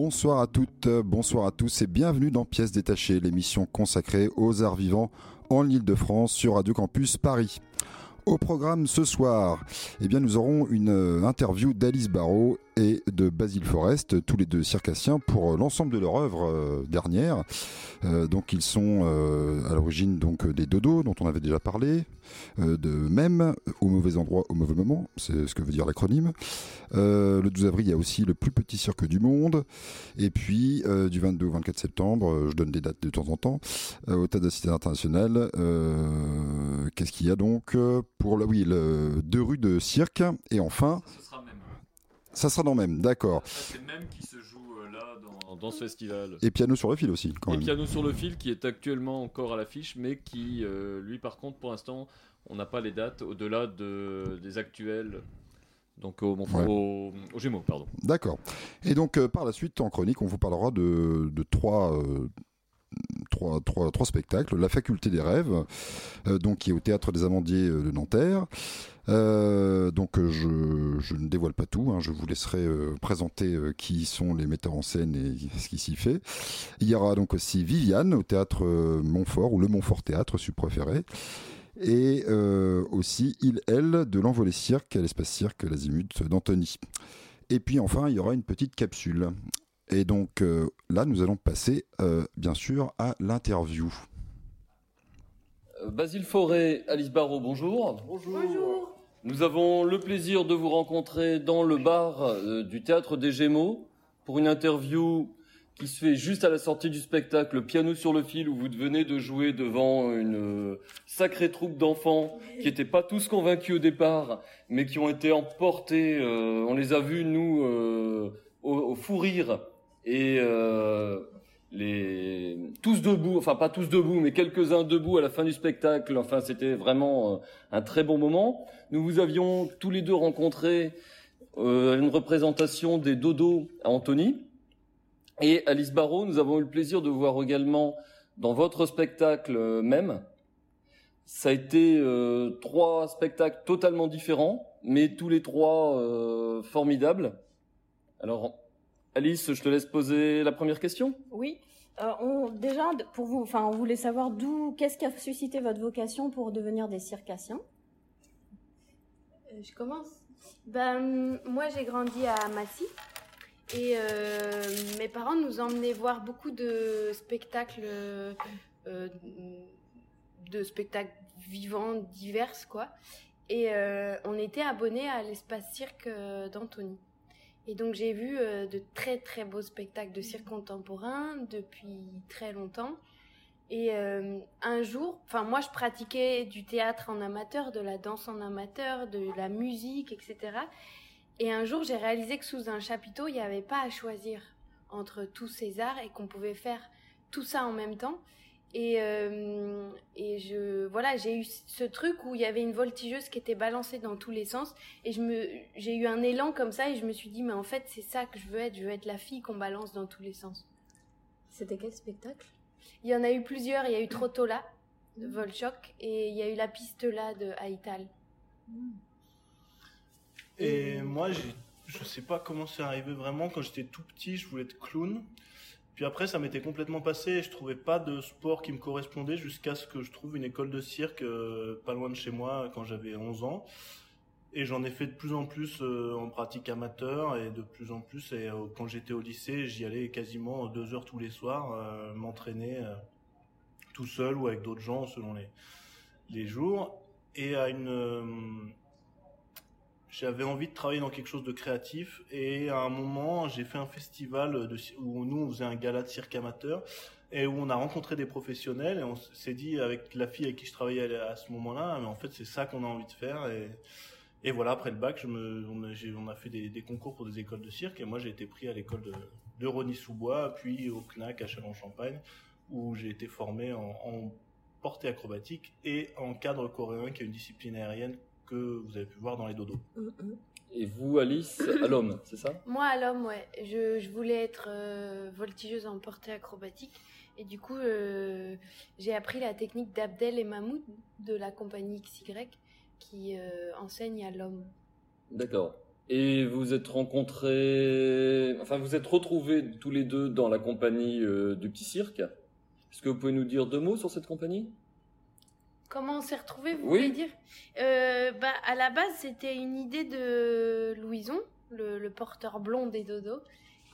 Bonsoir à toutes, bonsoir à tous et bienvenue dans Pièces détachées, l'émission consacrée aux arts vivants en Ile-de-France sur Radio Campus Paris. Au programme ce soir, eh bien, nous aurons une euh, interview d'Alice Barrault et de Basile Forest, tous les deux circassiens, pour euh, l'ensemble de leur œuvre euh, dernière. Euh, donc ils sont à l'origine donc des dodos dont on avait déjà parlé, de même au mauvais endroit au mauvais moment, c'est ce que veut dire l'acronyme. Le 12 avril, il y a aussi le plus petit cirque du monde. Et puis du 22 au 24 septembre, je donne des dates de temps en temps, au Théâtre de la Qu'est-ce qu'il y a donc pour le oui le deux rues de cirque et enfin. Ça sera dans même, d'accord. C'est même qui se joue euh, là dans, dans ce festival. Et piano sur le fil aussi quand Et même. Piano sur le fil qui est actuellement encore à l'affiche, mais qui, euh, lui par contre, pour l'instant, on n'a pas les dates au-delà de, des actuels. Donc au, Ouais. au, au Gémeaux, pardon. D'accord. Et donc euh, par la suite en chronique, on vous parlera de, de trois, euh, trois, spectacles. La Faculté des rêves, euh, donc qui est au théâtre des Amandiers euh, de Nanterre. Euh, donc je, ne dévoile pas tout, hein, je vous laisserai présenter qui sont les metteurs en scène et ce qui s'y fait. Il y aura donc aussi Viviane au théâtre Montfort ou le Montfort Théâtre, si vous préférez. Et aussi Il, Elle de l'Envolée Cirque à l'Espace Cirque, l'Azimut d'Anthony. Et puis enfin, il y aura une petite capsule. Et donc euh, là, nous allons passer, euh, bien sûr, à l'interview. Basile Forêt, Alice Barrault, bonjour. Bonjour. Nous avons le plaisir de vous rencontrer dans le bar euh, du Théâtre des Gémeaux pour une interview qui se fait juste à la sortie du spectacle Piano sur le fil où vous venez de jouer devant une sacrée troupe d'enfants qui n'étaient pas tous convaincus au départ mais qui ont été emportés. euh, on les a vus, nous, euh, au, au fou rire et euh, tous debout, enfin pas tous debout, mais quelques-uns debout à la fin du spectacle. Enfin, c'était vraiment euh, un très bon moment. Nous vous avions tous les deux rencontré euh, une représentation des Dodos à Antony. Et Alice Barrault, nous avons eu le plaisir de voir également dans votre spectacle euh, même. Ça a été trois spectacles totalement différents, mais tous les trois formidables. Alors, Alice, je te laisse poser la première question. Oui. Euh, on, déjà, pour vous, enfin, on voulait savoir d'où, qu'est-ce qui a suscité votre vocation pour devenir des circassiens? Euh, Je commence. Ben, moi, j'ai grandi à Massy. Et euh, mes parents nous emmenaient voir beaucoup de spectacles, de spectacles vivants, divers, quoi. Et euh, on était abonnés à l'espace cirque d'Antony. Et donc j'ai vu euh, de très très beaux spectacles de cirque contemporain depuis très longtemps. Et euh, un jour, enfin moi je pratiquais du théâtre en amateur, de la danse en amateur, de la musique, etc. Et un jour j'ai réalisé que sous un chapiteau il n'y avait pas à choisir entre tous ces arts et qu'on pouvait faire tout ça en même temps. Et, euh, et je voilà j'ai eu ce truc où il y avait une voltigeuse qui était balancée dans tous les sens et je me j'ai eu un élan comme ça et je me suis dit mais en fait c'est ça que je veux être je veux être la fille qu'on balance dans tous les sens. C'était quel spectacle? Il y en a eu plusieurs. Il y a eu Trottola de Volchok et il y a eu la piste là de Haïtal. Et moi, je sais pas comment c'est arrivé vraiment. Quand j'étais tout petit, je voulais être clown. Puis après, ça m'était complètement passé je trouvais pas de sport qui me correspondait jusqu'à ce que je trouve une école de cirque euh, pas loin de chez moi quand j'avais 11 ans. Et j'en ai fait de plus en plus euh, en pratique amateur et de plus en plus. Et euh, quand j'étais au lycée, j'y allais quasiment deux heures tous les soirs m'entraîner tout seul ou avec d'autres gens selon les les jours. Et à une j'avais envie de travailler dans quelque chose de créatif et à un moment j'ai fait un festival où nous on faisait un gala de cirque amateur et où on a rencontré des professionnels et on s'est dit avec la fille avec qui je travaillais à ce moment-là mais en fait c'est ça qu'on a envie de faire et et voilà après le bac je me on a, fait des, concours pour des écoles de cirque et moi j'ai été pris à l'école de, de Rony Sous-Bois puis au CNAC à Châlons-Champagne où j'ai été formé en portée acrobatique et en cadre coréen, qui est une discipline aérienne que vous avez pu voir dans les dodos. Et vous, Alice, à l'homme, c'est ça? Moi, à l'homme, ouais. Je, je voulais être euh, voltigeuse en portée acrobatique. Et du coup, euh, j'ai appris la technique d'Abdel et Mahmoud de la compagnie XY qui euh, enseigne à l'homme. D'accord. Et vous êtes rencontrés, enfin vous êtes retrouvés tous les deux dans la compagnie euh, du petit cirque? Est-ce que vous pouvez nous dire deux mots sur cette compagnie? Comment on s'est retrouvés, vous Oui. voulez dire? Euh, bah, À la base, c'était une idée de Louison, le, le porteur blond des dodos,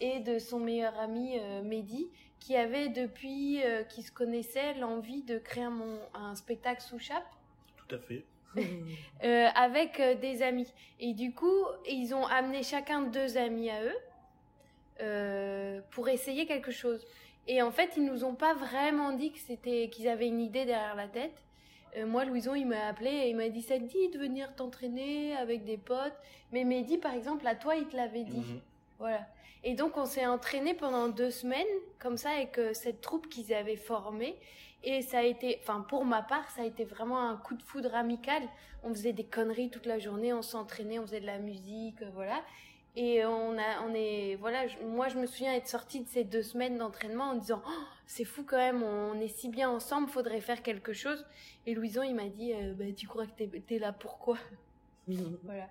et de son meilleur ami euh, Mehdi, qui avait depuis euh, qu'ils se connaissaient l'envie de créer un, mon- un spectacle sous chape. Tout à fait. euh, avec euh, des amis. Et du coup, ils ont amené chacun deux amis à eux euh, pour essayer quelque chose. Et en fait, ils nous ont pas vraiment dit que c'était qu'ils avaient une idée derrière la tête. Euh, moi, Louison, il m'a appelé et il m'a dit ça te dit de venir t'entraîner avec des potes? Mais Mehdi, par exemple, à toi, il te l'avait dit. Mhm. Voilà. Et donc, on s'est entraîné pendant deux semaines, comme ça, avec euh, cette troupe qu'ils avaient formée. Et ça a été, enfin, pour ma part, ça a été vraiment un coup de foudre amical. On faisait des conneries toute la journée, on s'entraînait, on faisait de la musique, euh, voilà. Et on a, on est, voilà, je- moi, je me souviens être sortie de ces deux semaines d'entraînement en disant, Oh, c'est fou quand même, on est si bien ensemble, faudrait faire quelque chose. Et Louison, il m'a dit, euh, bah, tu crois que t'es, t'es là pourquoi? Voilà.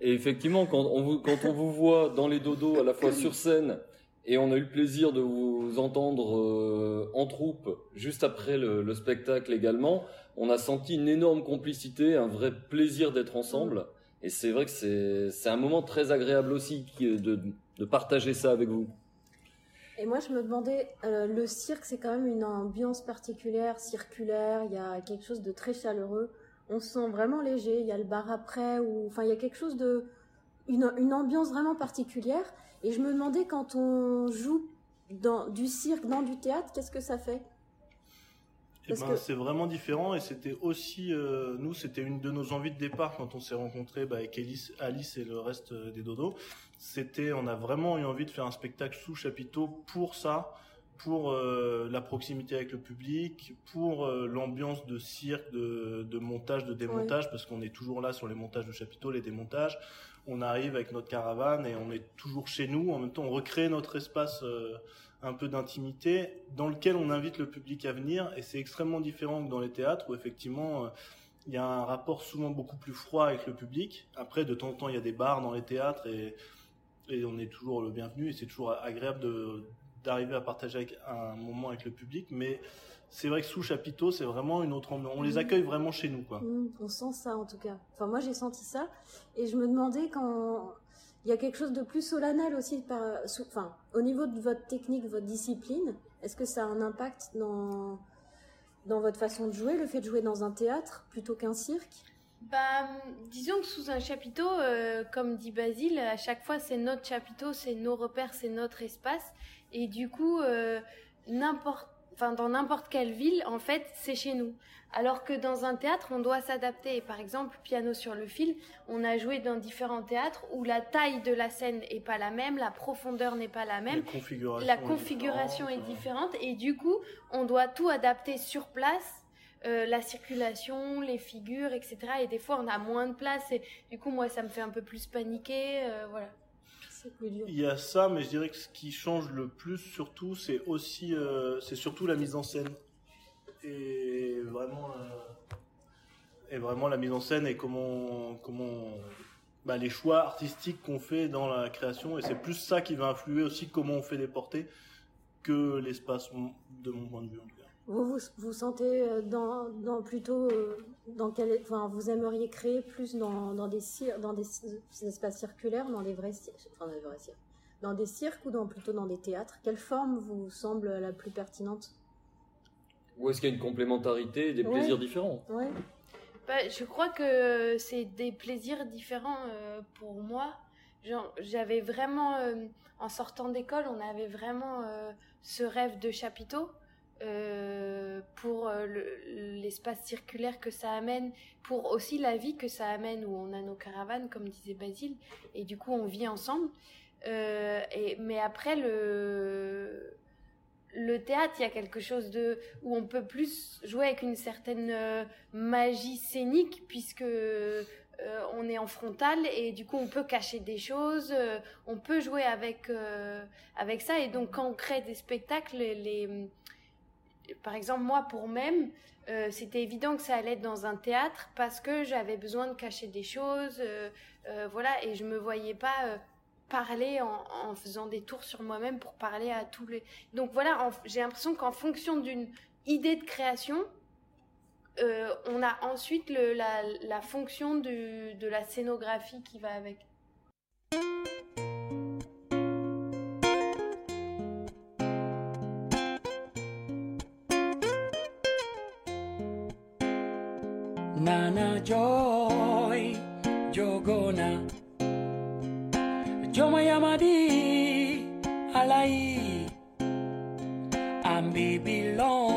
Et effectivement, quand on, vous, quand on vous voit dans les dodos à la fois sur scène et on a eu le plaisir de vous entendre euh, en troupe juste après le, le spectacle également, on a senti une énorme complicité, un vrai plaisir d'être ensemble. Et c'est vrai que c'est c'est un moment très agréable aussi de partager ça avec vous. Et moi, je me demandais, euh, le cirque, c'est quand même une ambiance particulière, circulaire. Il y a quelque chose de très chaleureux. On se sent vraiment léger. Il y a le bar après, ou enfin, il y a quelque chose de une, une ambiance vraiment particulière. Et je me demandais quand on joue dans du cirque, dans du théâtre, qu'est-ce que ça fait? Eh ben, que- c'est vraiment différent et c'était aussi euh, nous c'était une de nos envies de départ quand on s'est rencontrés bah, avec Alice, Alice et le reste euh, des dodos c'était on a vraiment eu envie de faire un spectacle sous chapiteau pour ça pour euh, la proximité avec le public pour euh, l'ambiance de cirque de, de montage de démontage parce qu'on est toujours là sur les montages de chapiteau les démontages. On arrive avec notre caravane et on est toujours chez nous. En même temps on recrée notre espace euh, un peu d'intimité dans lequel on invite le public à venir. Et c'est extrêmement différent que dans les théâtres où effectivement il y a un rapport souvent beaucoup plus froid avec le public. Après, de temps en temps, il y a des bars dans les théâtres et, et on est toujours le bienvenu et c'est toujours agréable de d'arriver à partager avec un moment avec le public. Mais c'est vrai que sous chapiteau, c'est vraiment une autre ambiance. On les accueille vraiment chez nous, quoi. Mm, On sent ça en tout cas. Enfin, moi j'ai senti ça et je me demandais quand il y a quelque chose de plus solennel aussi par, enfin, au niveau de votre technique, votre discipline. Est-ce que ça a un impact dans dans votre façon de jouer, le fait de jouer dans un théâtre plutôt qu'un cirque? Bah, disons que sous un chapiteau, euh, comme dit Basile, à chaque fois c'est notre chapiteau, c'est nos repères, c'est notre espace. Et du coup, euh, n'importe, enfin dans n'importe quelle ville, en fait, c'est chez nous. Alors que dans un théâtre, on doit s'adapter. Et Par exemple, piano sur le fil, on a joué dans différents théâtres où la taille de la scène est pas la même, la profondeur n'est pas la même. La configuration, La est configuration est différente. différente et du coup, on doit tout adapter sur place, euh, la circulation, les figures, etc. Et des fois, on a moins de place et du coup, moi, ça me fait un peu plus paniquer, euh, voilà. Il y a ça, mais je dirais que ce qui change le plus, surtout, c'est aussi, euh, c'est surtout la mise en scène. Et vraiment, euh, et vraiment la mise en scène et comment, comment, bah, les choix artistiques qu'on fait dans la création. Et c'est plus ça qui va influer aussi comment on fait des portées que l'espace, de mon point de vue. Vous vous, vous sentez euh, dans, dans plutôt euh, dans quel enfin vous aimeriez créer plus dans, dans des cir- dans des, espaces circulaires dans des vrais cirques enfin des vrais cirques dans des cirques ou dans plutôt dans des théâtres? Quelle forme vous semble la plus pertinente? Ou est-ce qu'il y a une complémentarité et des Ouais. plaisirs différents? Ouais. Bah, je crois que c'est des plaisirs différents euh, pour moi. J'avais vraiment, euh, en sortant d'école, on avait vraiment euh, ce rêve de chapiteau euh, pour euh, le- l'espace circulaire que ça amène, pour aussi la vie que ça amène où on a nos caravanes, comme disait Basile, et du coup on vit ensemble. Euh, et, mais après le le théâtre, il y a quelque chose de où on peut plus jouer avec une certaine magie scénique puisque on est en frontal et du coup on peut cacher des choses, on peut jouer avec avec ça et donc quand on crée des spectacles, les, par exemple moi pour même c'était évident que ça allait être dans un théâtre parce que j'avais besoin de cacher des choses, voilà et je me voyais pas parler en, faisant des tours sur moi-même pour parler à tous les. Donc voilà, j'ai l'impression qu'en fonction d'une idée de création, euh, on a ensuite la, fonction de la scénographie qui va avec. gonna joy yo gonna. Joma Yamadi Alai and be belong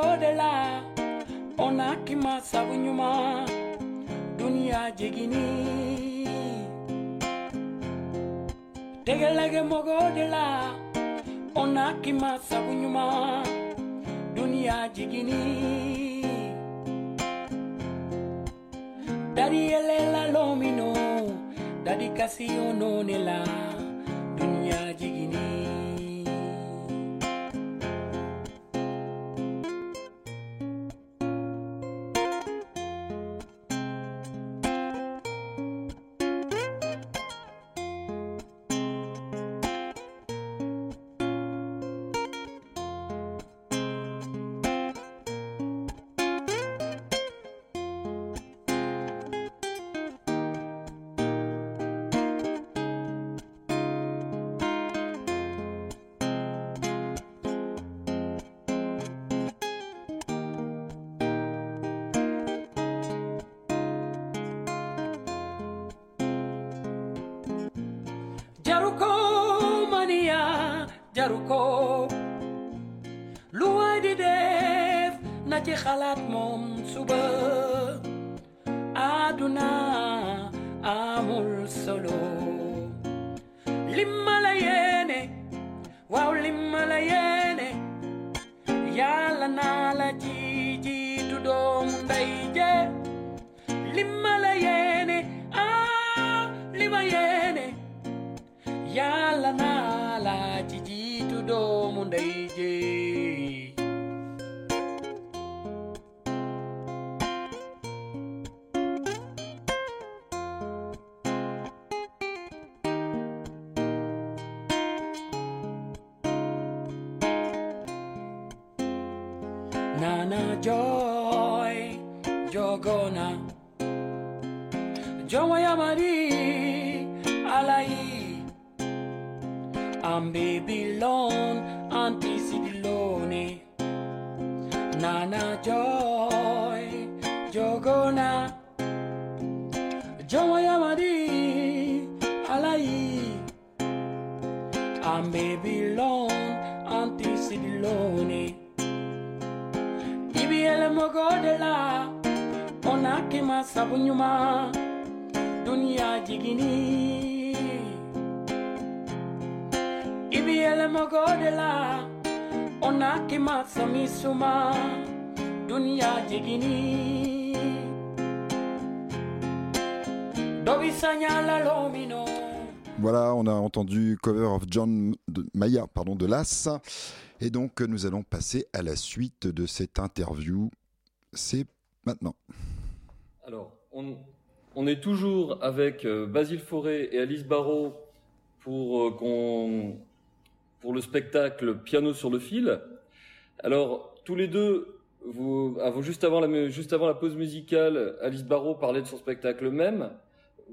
Ivi ele mogo de la Onakima sabunyuma duniya jigini. Tegelege mogo de la ona kima sabu ɲuman duniya jigini. Dari yelela jaruko. Lu waay di def na ci xalaat moom suba amul solo. Limalayene la limalayene waaw limma ji mundo. I'm Babylon, I'm PCB Nana Joy, Jogona, Joyamadi, Alai. I'm Babylon, I'm PCB Loney. Ibiele Mogodela, Onakima Sabunyuma, Dunia Jigini. Ibiele mogo de la ona kima sami suma duniya jigini dobisanya la lomino Voilà, on a entendu cover of John de, Maya, pardon, de Las. Et donc, nous allons passer à la suite de cette interview. C'est maintenant. Alors, on, on, est toujours avec euh, Basile Forêt et Alice Barrault pour, euh, qu'on, pour le spectacle Piano sur le fil. Alors, tous les deux, vous, avant, juste, avant la, juste avant la pause musicale, Alice Barrault parlait de son spectacle même.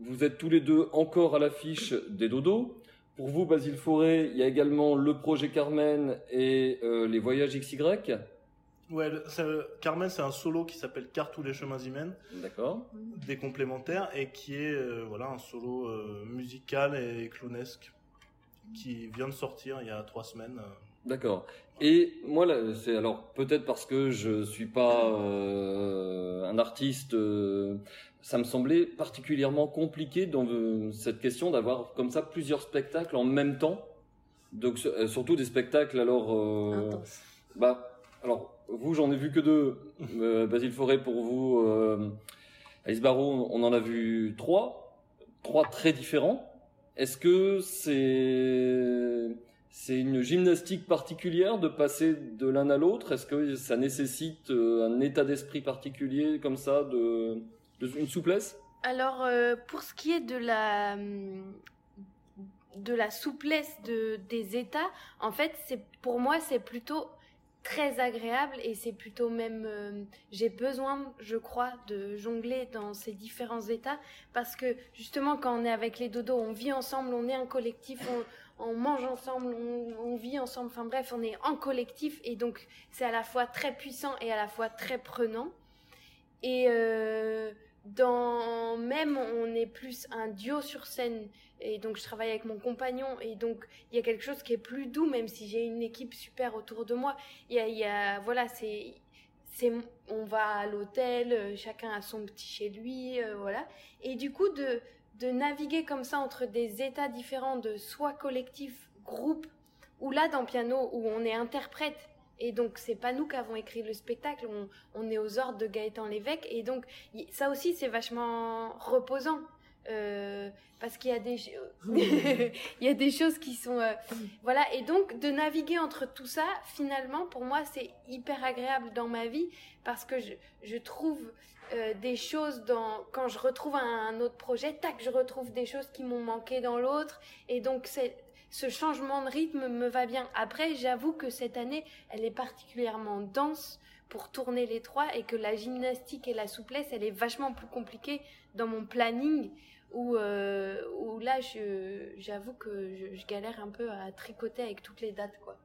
Vous êtes tous les deux encore à l'affiche des Dodos. Pour vous, Basile Forêt, il y a également le projet Carmen et euh, les voyages XY. Ouais, Carmen, c'est un solo qui s'appelle Car tous les chemins y mènent. D'accord. Des complémentaires et qui est euh, voilà un solo euh, musical et clownesque qui vient de sortir il y a trois semaines. D'accord. Et moi, c'est alors peut-être parce que je suis pas euh, un artiste, euh, ça me semblait particulièrement compliqué dans euh, cette question d'avoir comme ça plusieurs spectacles en même temps. Donc euh, surtout des spectacles alors. euh, Intense. bah alors vous, j'en ai vu que deux. Euh, Basile Forêt pour vous, euh, Alice Barrault, on en a vu trois, trois très différents. Est-ce que c'est c'est une gymnastique particulière de passer de l'un à l'autre? Est-ce que ça nécessite euh, un état d'esprit particulier comme ça, de, une souplesse? Alors, euh, pour ce qui est de la, de la souplesse de, des états, en fait, pour moi, c'est plutôt très agréable et c'est plutôt même euh, j'ai besoin je crois de jongler dans ces différents états parce que justement quand on est avec les dodos on vit ensemble on est un collectif on, mange ensemble on, on vit ensemble enfin bref on est en collectif et donc c'est à la fois très puissant et à la fois très prenant. Et euh, dans même on est plus un duo sur scène et donc je travaille avec mon compagnon et donc il y a quelque chose qui est plus doux même si j'ai une équipe super autour de moi. Il y a, voilà c'est c'est on va à l'hôtel euh, chacun a son petit chez lui euh, voilà. Et du coup de de naviguer comme ça entre des états différents de soit collectif groupe ou là dans piano où on est interprète et donc c'est pas nous qui avons écrit le spectacle on, est aux ordres de Gaëtan Lévesque. Et donc ça aussi c'est vachement reposant euh, parce qu'il y a des y a des choses qui sont euh, voilà. Et donc de naviguer entre tout ça finalement pour moi c'est hyper agréable dans ma vie parce que je, trouve euh, des choses dans quand je retrouve un autre projet tac je retrouve des choses qui m'ont manqué dans l'autre. Et donc c'est ce changement de rythme me va bien après j'avoue que cette année elle est particulièrement dense pour tourner les trois et que la gymnastique et la souplesse elle est vachement plus compliquée dans mon planning où, euh, là j'avoue que je, je galère un peu à tricoter avec toutes les dates quoi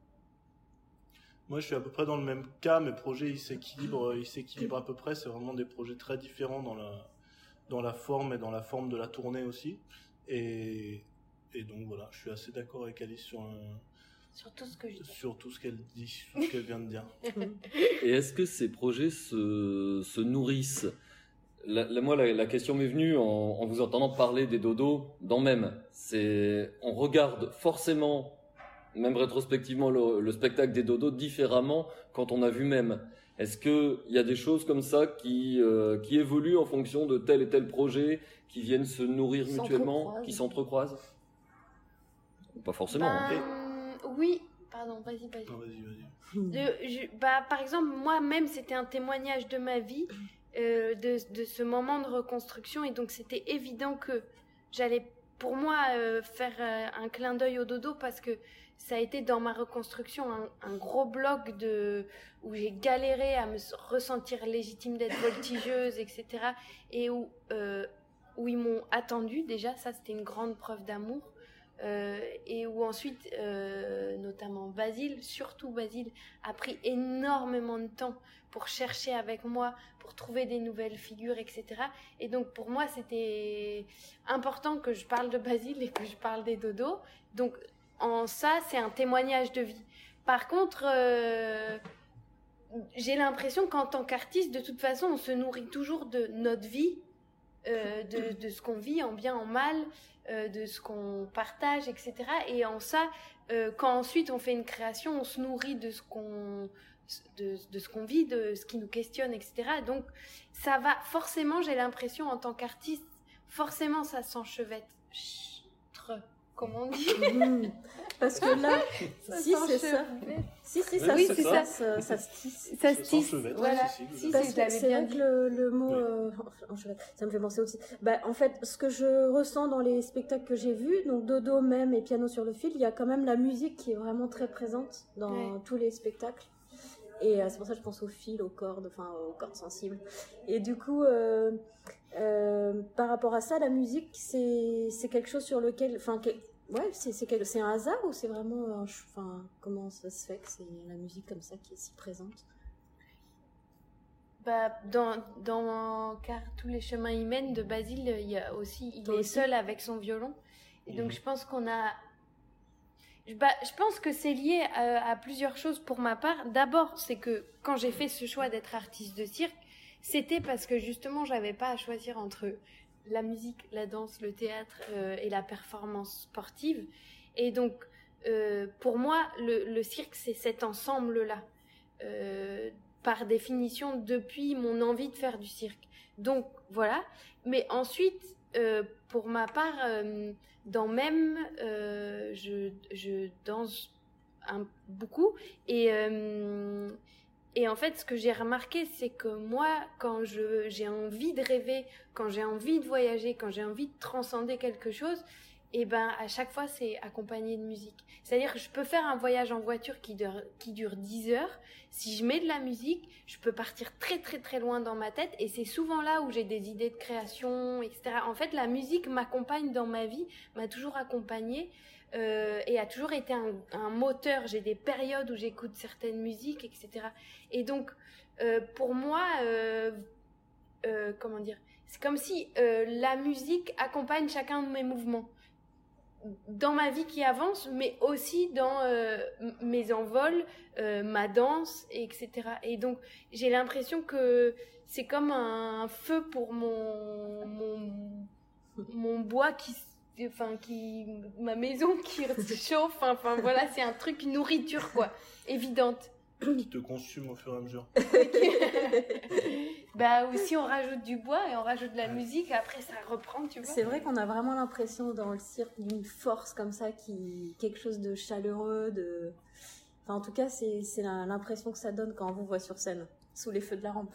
Moi, je suis à peu près dans le même cas. Mes projets, ils s'équilibrent, ils s'équilibrent à peu près. C'est vraiment des projets très différents dans la, dans la forme et dans la forme de la tournée aussi. Et, et donc voilà, je suis assez d'accord avec Alice sur, un- sur tout ce que je dis sur tout ce qu'elle dit, sur ce qu'elle vient de dire. Et est-ce que ces projets se, se nourrissent? La, la- Moi, la, la question m'est venue en, en vous entendant parler des dodos dans même. C'est, on regarde forcément, même rétrospectivement, le, le spectacle des dodos différemment quand on a vu même. Est-ce que il y a des choses comme ça qui euh, qui évoluent en fonction de tel et tel projet, qui viennent se nourrir mutuellement, qui s'entrecroisent? Pas forcément. hein. Ben, oui pardon vas-y vas-y bah, par exemple, moi-même, c'était un témoignage de ma vie, euh, de, de ce moment de reconstruction, et donc c'était évident que j'allais, pour moi, euh, faire euh, un clin d'œil au dodo parce que ça a été dans ma reconstruction un, un gros bloc de où j'ai galéré à me ressentir légitime d'être voltigeuse, etc. Et où euh, où ils m'ont attendu déjà, ça c'était une grande preuve d'amour. Euh, et où ensuite, euh, notamment Basile, surtout Basile, a pris énormément de temps pour chercher avec moi, pour trouver des nouvelles figures, etc. Et donc pour moi, c'était important que je parle de Basile et que je parle des dodos. Donc en ça, c'est un témoignage de vie. Par contre, euh, j'ai l'impression qu'en tant qu'artiste, de toute façon, on se nourrit toujours de notre vie, de, de ce qu'on vit en bien, en mal, euh, de ce qu'on partage, etc. Et en ça, euh, quand ensuite on fait une création, on se nourrit de ce qu'on de, de ce qu'on vit, de ce qui nous questionne, etc. Donc ça va forcément, j'ai l'impression en tant qu'artiste, forcément ça s'enchevêtre. Comment on dit Mmh. Parce que là, Ça si c'est ça. Si, si, Oui, ça, oui, se ça. ça se tisse. Ça se tisse. Voilà. si, si, Si, vous Parce si, je que l'avais c'est vrai que le, le mot, Oui. euh, enfin, ça me fait penser aussi. Bah, en fait, ce que je ressens dans les spectacles que j'ai vus, donc Dodo même et Piano sur le fil, il y a quand même la musique qui est vraiment très présente dans tous les spectacles. Et euh, c'est pour ça que je pense aux fils, aux cordes, enfin aux cordes sensibles. Et du coup, euh, euh, par rapport à ça, la musique, c'est c'est quelque chose sur lequel, enfin, que- ouais, c'est un hasard ou c'est vraiment, enfin, comment ça se fait que c'est la musique comme ça qui est si présente? Bah, dans, dans Car tous les chemins y mènent de Basile, il y a aussi, il Toi est aussi? seul avec son violon. Et donc, Mhm. je pense qu'on a. Je, bah, je pense que c'est lié à, à plusieurs choses pour ma part. D'abord, c'est que quand j'ai fait ce choix d'être artiste de cirque, c'était parce que justement, j'avais pas à choisir entre la musique, la danse, le théâtre euh, et la performance sportive. Et donc, euh, pour moi, le, cirque, c'est cet ensemble-là. Euh, par définition, depuis mon envie de faire du cirque. Donc, voilà. Mais ensuite, pour ma part, dans même, je, je danse beaucoup. Et, et en fait, ce que j'ai remarqué, c'est que moi, quand je, j'ai envie de rêver, quand j'ai envie de voyager, quand j'ai envie de transcender quelque chose, et ben à chaque fois, c'est accompagné de musique. C'est-à-dire que je peux faire un voyage en voiture qui dure, qui dure 10 heures. Si je mets de la musique, je peux partir très très très loin dans ma tête et c'est souvent là où j'ai des idées de création, etc. En fait, la musique m'accompagne dans ma vie, m'a toujours accompagnée euh, et a toujours été un, moteur. J'ai des périodes où j'écoute certaines musiques, etc. Et donc, euh, pour moi, euh, comment dire, c'est comme si la musique accompagne chacun de mes mouvements dans ma vie qui avance, mais aussi dans mes envols, ma danse, etc. Et donc, j'ai l'impression que c'est comme un feu pour mon, bois qui, enfin, qui, ma maison qui se chauffe. Enfin, voilà, c'est un truc, une nourriture, quoi, évidente. Qui te consume au fur et à mesure. bah, aussi, on rajoute du bois et on rajoute de la musique, après, ça reprend, tu vois. C'est vrai qu'on a vraiment l'impression dans le cirque d'une force comme ça, qui quelque chose de chaleureux, de. Enfin, en tout cas, c'est l'impression que ça donne quand on vous voit sur scène, sous les feux de la rampe.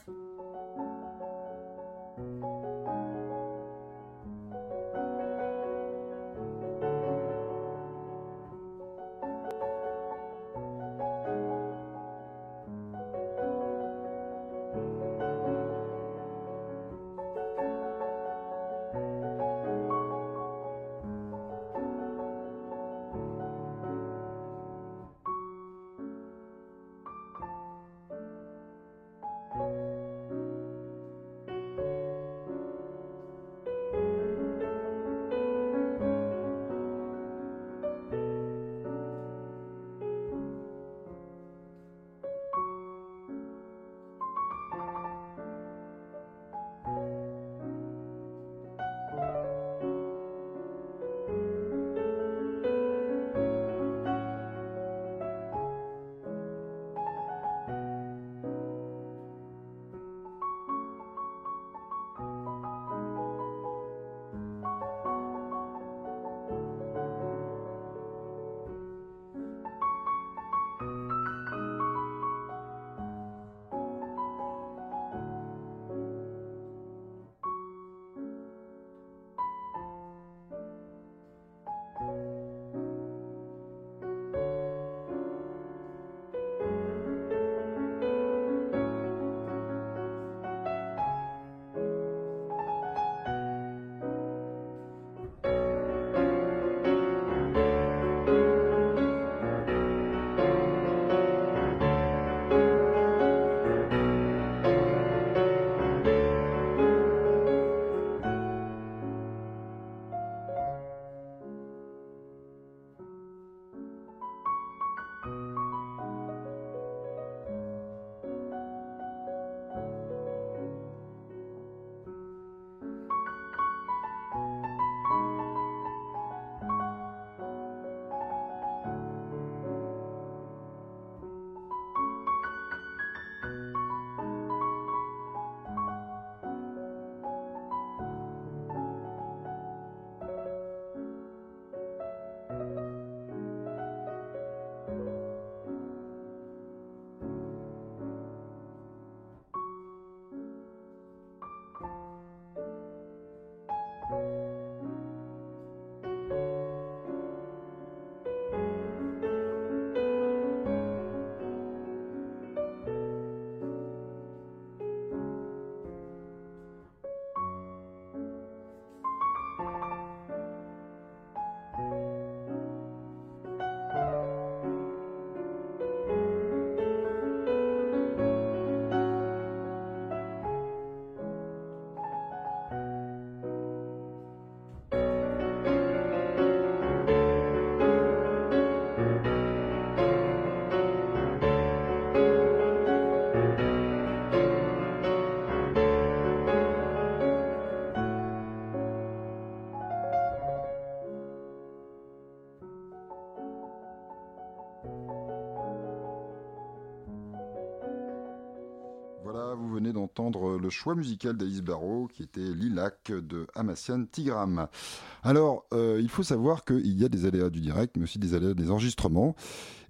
Venez d'entendre le choix musical d'Alice Barrault, qui était Lilac de Amassian Tigram. Alors, euh, il faut savoir qu'il y a des aléas du direct, mais aussi des aléas des enregistrements.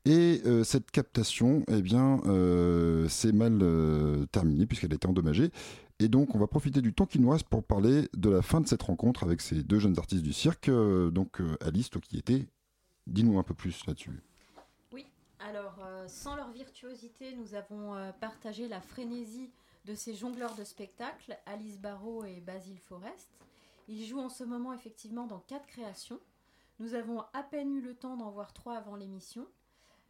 Et euh, cette captation, eh bien, euh, c'est mal terminée puisqu'elle a endommagée. Et donc, on va profiter du temps reste pour parler de la fin de cette rencontre avec ces deux jeunes artistes du cirque. donc, Alice, toi qui étais, dis-nous un peu plus là-dessus. Sans leur virtuosité, nous avons euh, partagé la frénésie de ces jongleurs de spectacle, Alice Barrault et Basile Forest. Ils jouent en ce moment effectivement dans quatre créations. Nous avons à peine eu le temps d'en voir trois avant l'émission.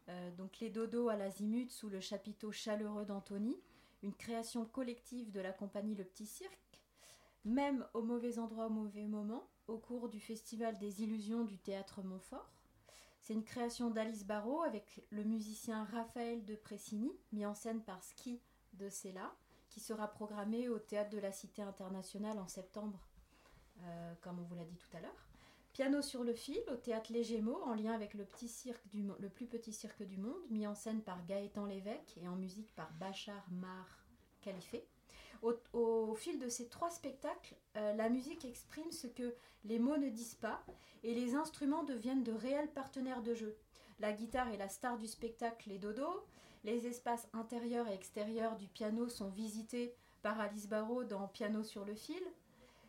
Euh, donc les dodos à l'azimut sous le chapiteau chaleureux d'Anthony, une création collective de la compagnie Le Petit Cirque. Même au mauvais endroit au mauvais moment, au cours du Festival des Illusions du Théâtre Montfort. C'est une création d'Alice Barrault avec le musicien Raphaël de Pressini, mis en scène par Ski de Sella, qui sera programmé au Théâtre de la Cité internationale en septembre, euh, comme on vous l'a dit tout à l'heure. Piano sur le fil au Théâtre Les Gémeaux, en lien avec le, le plus petit cirque du monde, mis en scène par Gaëtan Lévesque et en musique par Bachar Mar Khalifé. Au, fil de ces trois spectacles, euh, la musique exprime ce que les mots ne disent pas et les instruments deviennent de réels partenaires de jeu. La guitare est la star du spectacle Les Dodos. Les espaces intérieurs et extérieurs du piano sont visités par Alice Barrault dans Piano sur le fil.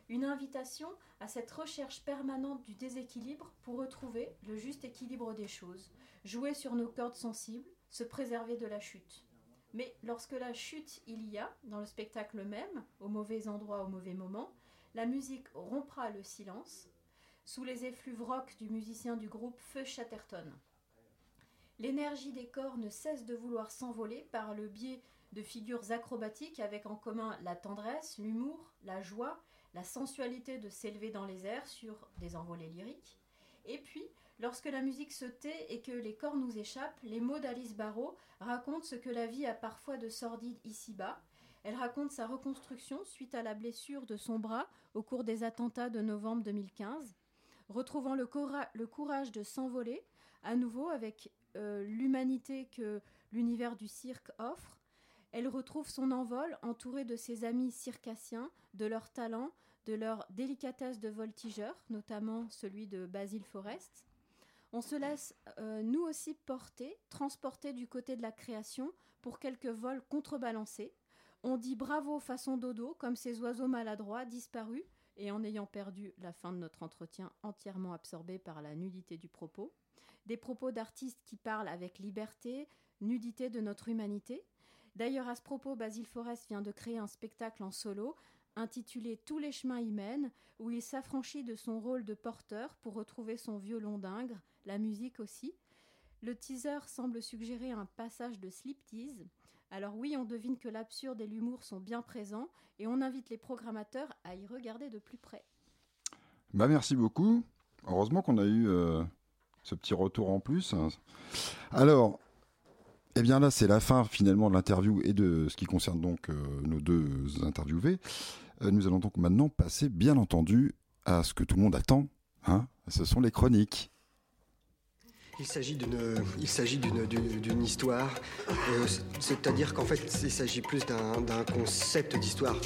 Une invitation à cette recherche permanente du déséquilibre pour retrouver le juste équilibre des choses, jouer sur nos cordes sensibles, se préserver de la chute. Mais lorsque la chute il y a, dans le spectacle même, au mauvais endroit, au mauvais moment, la musique rompra le silence, sous les effluves rock du musicien du groupe Feu Chatterton. L'énergie des corps ne cesse de vouloir s'envoler par le biais de figures acrobatiques avec en commun la tendresse, l'humour, la joie, la sensualité de s'élever dans les airs sur des envolées lyriques. Et puis, Lorsque la musique se tait et que les corps nous échappent, les mots d'Alice Barrault racontent ce que la vie a parfois de sordide ici-bas. Elle raconte sa reconstruction suite à la blessure de son bras au cours des attentats de novembre 2015, retrouvant le, courage de s'envoler à nouveau avec euh, l'humanité que l'univers du cirque offre. Elle retrouve son envol entourée de ses amis circassiens, de leur talent, de leur délicatesse de voltigeur, notamment celui de Basil Forest. On se laisse euh, nous aussi porter, transporter du côté de la création pour quelques vols contrebalancés. On dit bravo façon dodo, comme ces oiseaux maladroits disparus et en ayant perdu la fin de notre entretien entièrement absorbé par la nudité du propos. Des propos d'artistes qui parlent avec liberté, nudité de notre humanité. D'ailleurs, à ce propos, Basile Forest vient de créer un spectacle en solo intitulé Tous les chemins y mènent, où il s'affranchit de son rôle de porteur pour retrouver son violon d'ingre, la musique aussi. Le teaser semble suggérer un passage de tease. Alors oui, on devine que l'absurde et l'humour sont bien présents et on invite les programmateurs à y regarder de plus près. Bah merci beaucoup. Heureusement qu'on a eu euh, ce petit retour en plus. Alors, eh bien là, c'est la fin finalement de l'interview et de ce qui concerne donc euh, nos deux interviewés. Euh, nous allons donc maintenant passer, bien entendu, à ce que tout le monde attend. Hein ce sont les chroniques. Il s'agit d'une, il s'agit d'une, d'une, histoire, euh, c'est-à-dire qu'en fait, il s'agit plus d'un, d'un concept d'histoire.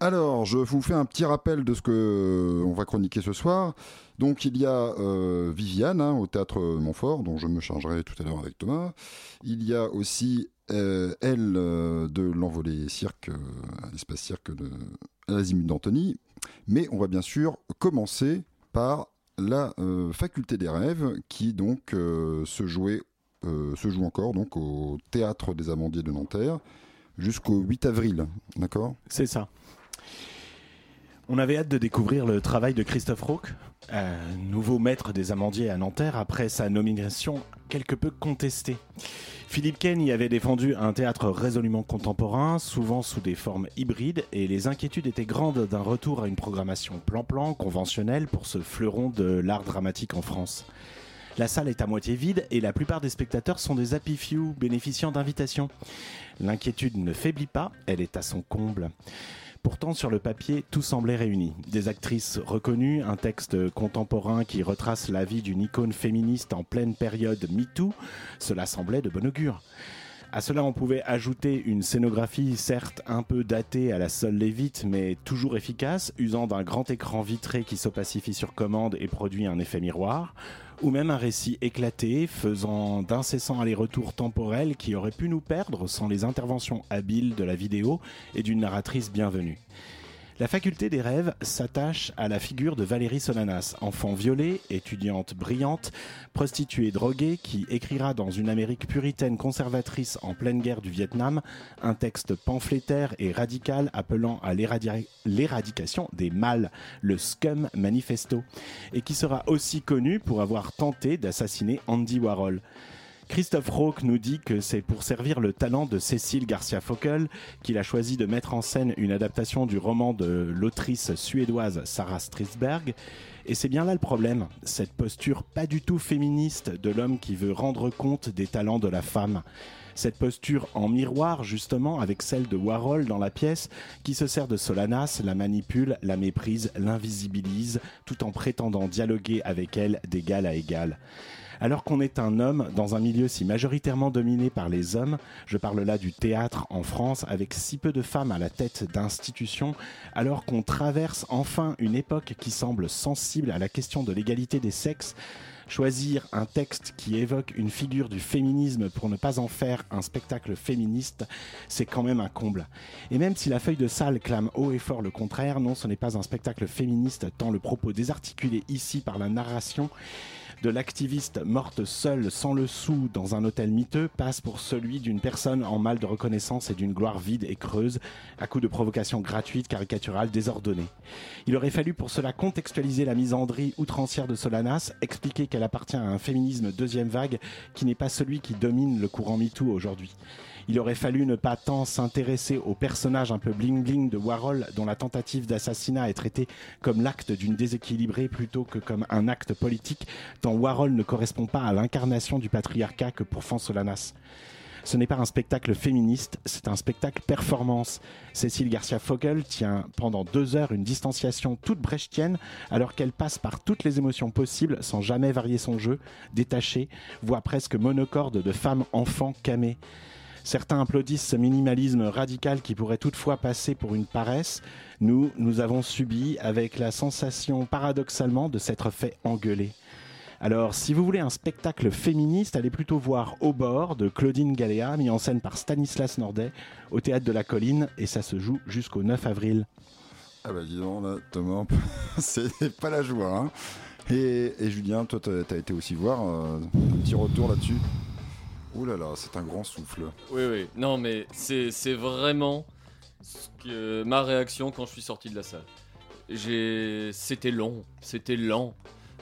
Alors, je vous fais un petit rappel de ce que on va chroniquer ce soir. Donc, il y a euh, Viviane hein, au théâtre Montfort, dont je me chargerai tout à l'heure avec Thomas. Il y a aussi euh, elle euh, de l'envolée cirque, à l'espace cirque de l'Azimut d'Antony. Mais on va bien sûr commencer par la faculté des rêves, qui donc se jouait, se joue encore donc au théâtre des Amandiers de Nanterre jusqu'au 8 avril, d'accord? C'est ça. On avait hâte de découvrir le travail de Christophe Rauque, nouveau maître des amandiers à Nanterre après sa nomination quelque peu contestée. Philippe Ken y avait défendu un théâtre résolument contemporain, souvent sous des formes hybrides, et les inquiétudes étaient grandes d'un retour à une programmation plan-plan conventionnelle pour ce fleuron de l'art dramatique en France. La salle est à moitié vide et la plupart des spectateurs sont des happy few bénéficiant d'invitations. L'inquiétude ne faiblit pas, elle est à son comble. Pourtant, sur le papier, tout semblait réuni. Des actrices reconnues, un texte contemporain qui retrace la vie d'une icône féministe en pleine période MeToo, cela semblait de bon augure. À cela, on pouvait ajouter une scénographie certes un peu datée à la Sol Lévite, mais toujours efficace, usant d'un grand écran vitré qui s'opacifie sur commande et produit un effet miroir, ou même un récit éclaté, faisant d'incessants allers-retours temporels qui auraient pu nous perdre sans les interventions habiles de la vidéo et d'une narratrice bienvenue. La faculté des rêves s'attache à la figure de Valérie Solanas, enfant violée, étudiante brillante, prostituée droguée, qui écrira dans une Amérique puritaine conservatrice en pleine guerre du Vietnam un texte pamphlétaire et radical appelant à l'éradi- l'éradication des mâles, le Scum Manifesto, et qui sera aussi connu pour avoir tenté d'assassiner Andy Warhol. Christophe Roque nous dit que c'est pour servir le talent de Cécile Garcia Fockel qu'il a choisi de mettre en scène une adaptation du roman de l'autrice suédoise Sarah Stridsberg. Et c'est bien là le problème, cette posture pas du tout féministe de l'homme qui veut rendre compte des talents de la femme. Cette posture en miroir justement avec celle de Warhol dans la pièce qui se sert de Solanas, la manipule, la méprise, l'invisibilise tout en prétendant dialoguer avec elle d'égal à égal. Alors qu'on est un homme dans un milieu si majoritairement dominé par les hommes, je parle là du théâtre en France avec si peu de femmes à la tête d'institutions, alors qu'on traverse enfin une époque qui semble sensible à la question de l'égalité des sexes, Choisir un texte qui évoque une figure du féminisme pour ne pas en faire un spectacle féministe, c'est quand même un comble. Et même si la feuille de salle clame haut et fort le contraire, non, ce n'est pas un spectacle féministe tant le propos désarticulé ici par la narration de l'activiste morte seule sans le sou dans un hôtel miteux passe pour celui d'une personne en mal de reconnaissance et d'une gloire vide et creuse, à coup de provocations gratuites, caricaturales, désordonnées. Il aurait fallu pour cela contextualiser la misandrie outrancière de Solanas, expliquer qu'elle appartient à un féminisme deuxième vague qui n'est pas celui qui domine le courant MeToo aujourd'hui. Il aurait fallu ne pas tant s'intéresser au personnage un peu bling-bling de Warhol dont la tentative d'assassinat est traitée comme l'acte d'une déséquilibrée plutôt que comme un acte politique, tant Warhol ne correspond pas à l'incarnation du patriarcat que pourfend Solanas. Ce n'est pas un spectacle féministe, c'est un spectacle performance. Cécile Garcia Fogel tient pendant deux heures une distanciation toute brechtienne alors qu'elle passe par toutes les émotions possibles sans jamais varier son jeu, détaché, voire presque monocorde de femme enfant camée. Certains applaudissent ce minimalisme radical qui pourrait toutefois passer pour une paresse. Nous, nous avons subi avec la sensation paradoxalement de s'être fait engueuler. Alors, si vous voulez un spectacle féministe, allez plutôt voir Au bord de Claudine Galéa, mis en scène par Stanislas Nordet, au théâtre de la Colline, et ça se joue jusqu'au 9 avril. Ah bah dis donc là, Thomas, c'est pas la joie. Hein. Et, Julien, toi t'as as été aussi voir euh, un petit retour là-dessus. Ouh là là, c'est un grand souffle. Oui, oui. Non, mais c'est c'est vraiment ce que, ma réaction quand je suis sorti de la salle. J'ai, c'était long, c'était lent.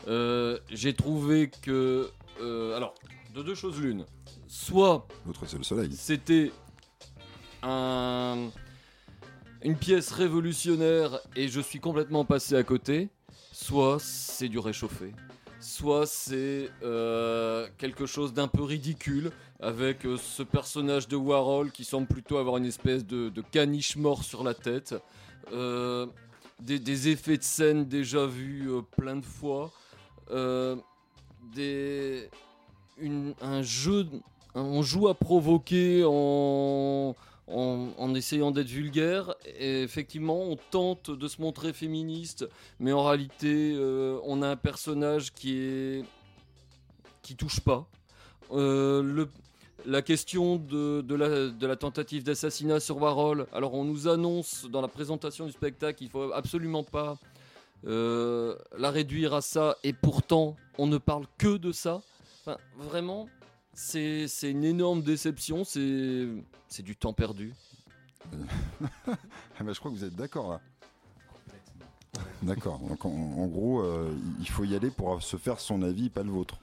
Euh, J'ai trouvé que, euh, alors, de deux choses l'une. Soit L'autre c'est le soleil. c'était un, une pièce révolutionnaire et je suis complètement passé à côté, soit c'est du réchauffé, soit c'est euh, quelque chose d'un peu ridicule avec euh, ce personnage de Warhol qui semble plutôt avoir une espèce de, caniche mort sur la tête, euh, des, effets de scène déjà vus plein de fois, un jeu, on joue à provoquer en, en, essayant d'être vulgaire. Et effectivement, on tente de se montrer féministe, mais en réalité, euh, on a un personnage qui est qui touche pas. Euh, la question de, la, tentative d'assassinat sur Warhol. Alors, on nous annonce dans la présentation du spectacle qu'il faut absolument pas euh, la réduire à ça, et pourtant, on ne parle que de ça. Vraiment, c'est c'est une énorme déception. C'est c'est du temps perdu. Bah, je crois que vous êtes d'accord là. D'accord. Donc en, en gros, euh, il faut y aller pour se faire son avis, pas le vôtre.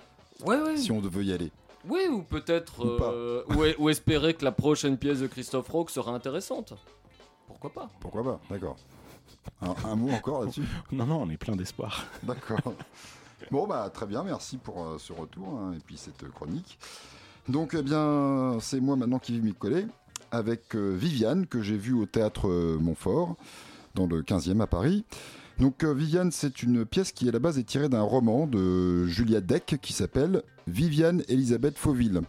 Ouais, ouais. Si on veut y aller. Oui, ou peut-être. Ou pas. euh, ou, ou espérer que la prochaine pièce de Christophe Rock sera intéressante. Pourquoi pas Pourquoi pas D'accord. Un, un mot encore là-dessus? Non, non, on est plein d'espoir. D'accord. Bon, bah très bien, merci pour euh, ce retour hein, et puis cette chronique. Donc, eh bien, c'est moi maintenant qui vais m'y coller avec euh, Viviane, que j'ai vue au théâtre euh, Montfort, dans le 15e à Paris. Donc, Viviane, c'est une pièce qui, à la base, est tirée d'un roman de Julia Deck qui s'appelle Viviane Elisabeth Fauville.